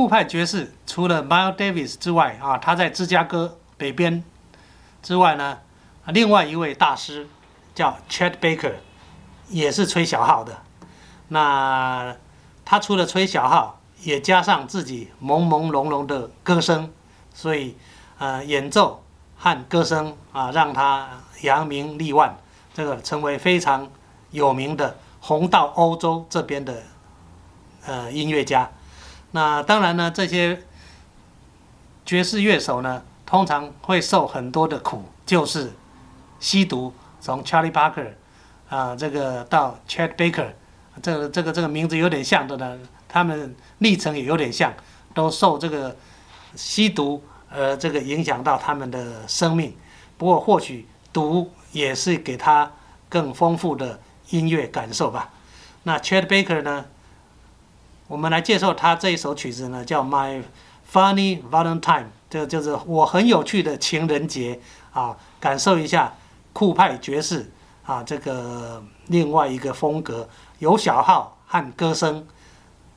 酷派爵士除了 Miles Davis 之外啊，他在芝加哥北边之外呢，另外一位大师叫 Chet Baker，也是吹小号的。那他除了吹小号，也加上自己朦朦胧胧的歌声，所以呃演奏和歌声啊，让他扬名立万，这个成为非常有名的红到欧洲这边的呃音乐家。那当然呢，这些爵士乐手呢，通常会受很多的苦，就是吸毒。从 Charlie Parker 啊，这个到 Chet Baker，这个这个这个名字有点像的呢，他们历程也有点像，都受这个吸毒呃这个影响到他们的生命。不过或许毒也是给他更丰富的音乐感受吧。那 Chet Baker 呢？我们来介绍他这一首曲子呢，叫《My Funny Valentine》，这就是我很有趣的情人节啊，感受一下酷派爵士啊，这个另外一个风格，由小号和歌声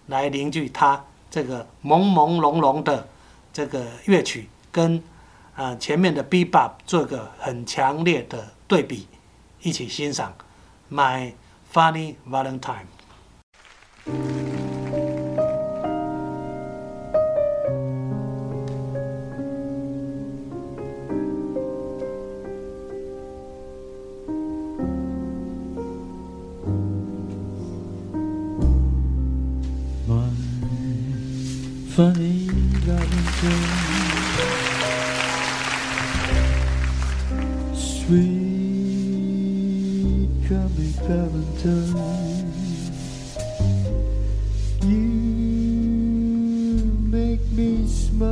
来凝聚它这个朦朦胧胧的这个乐曲，跟啊前面的 Bebop 做个很强烈的对比，一起欣赏《My Funny Valentine》。Sweet coming Valentine, you make me smile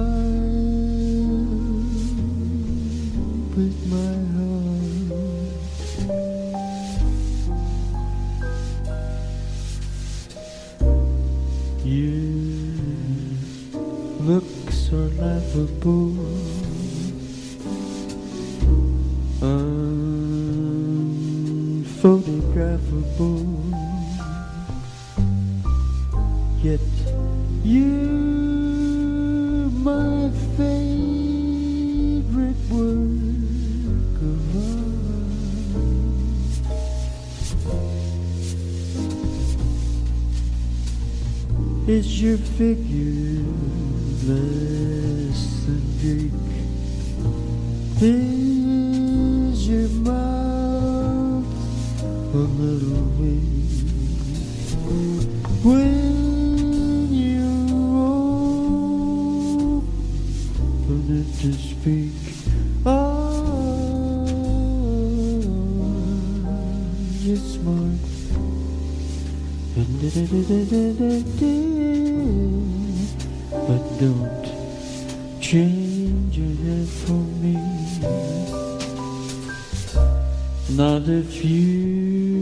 with my heart. You looks are laughable. Unphotographable. Yet you my favorite work of art. Is your figure less than Is your mouth a little weak when you open it to speak? You're smart. But don't change your head for me. Not if you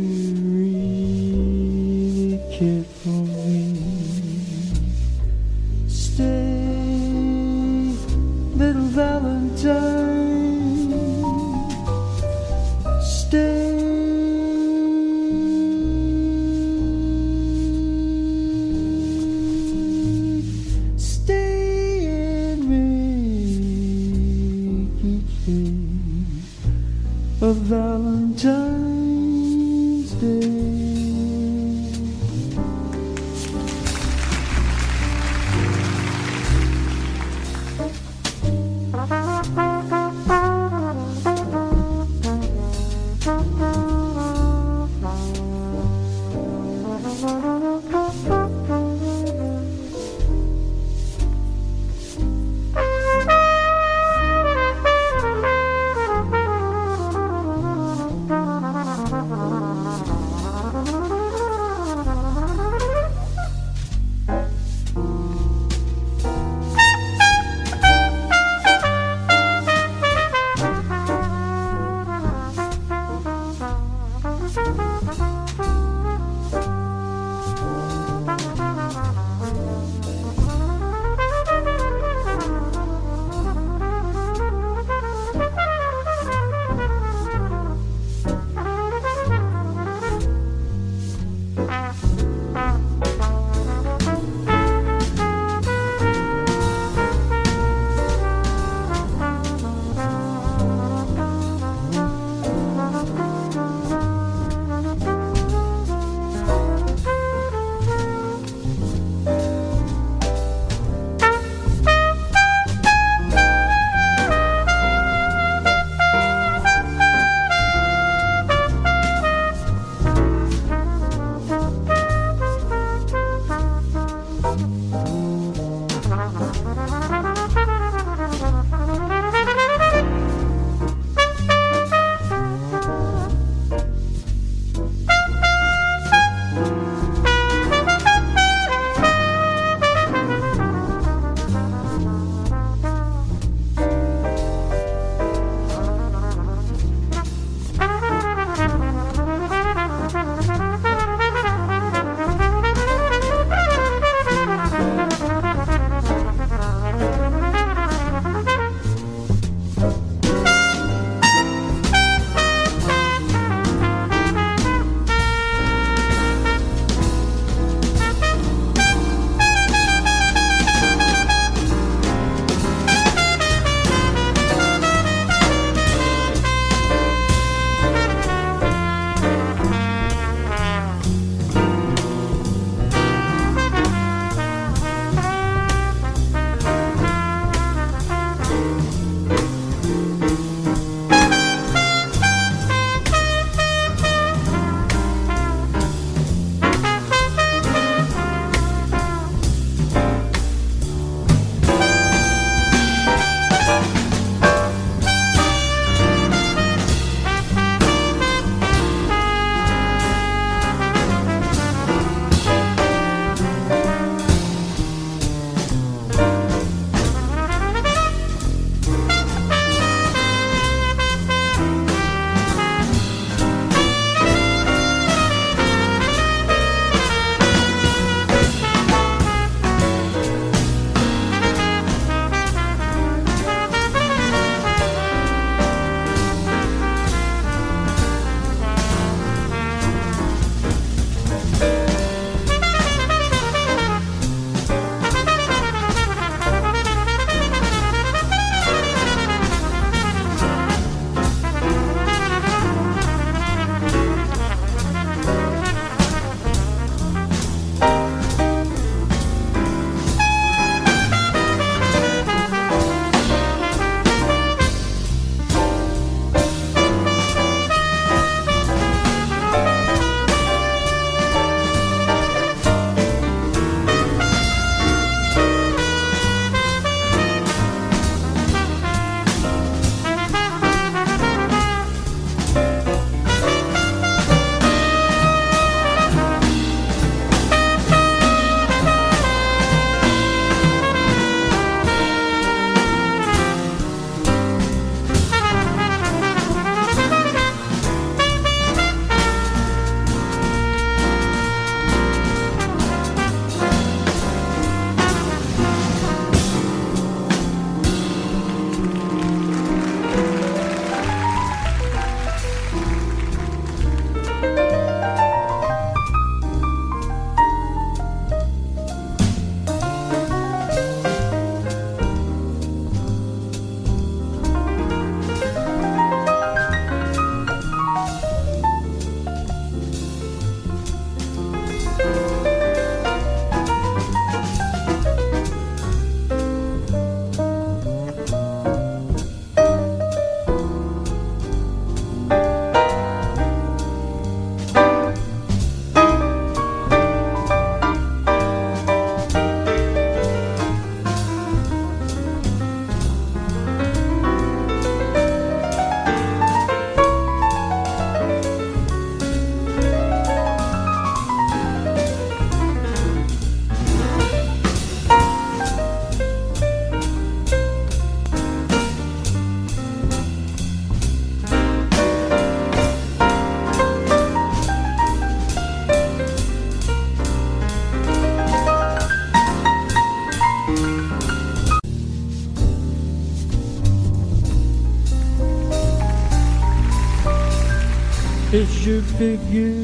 It's your figure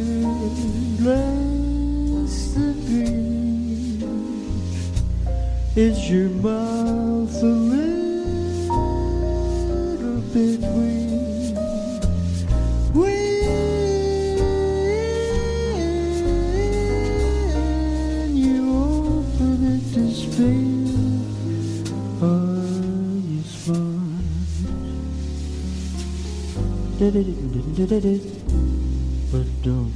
less the green. Is your mouth a little bit weak? When you open it to speak, are you smart? Don't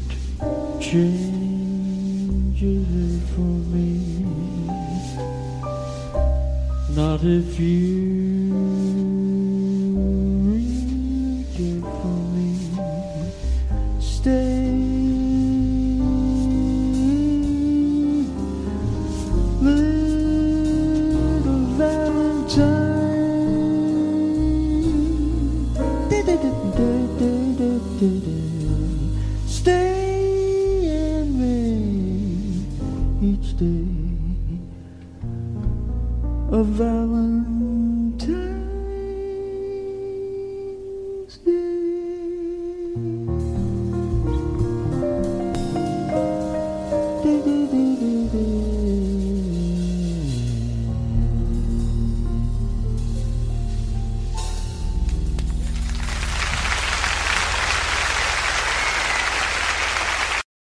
change it for me. Not if you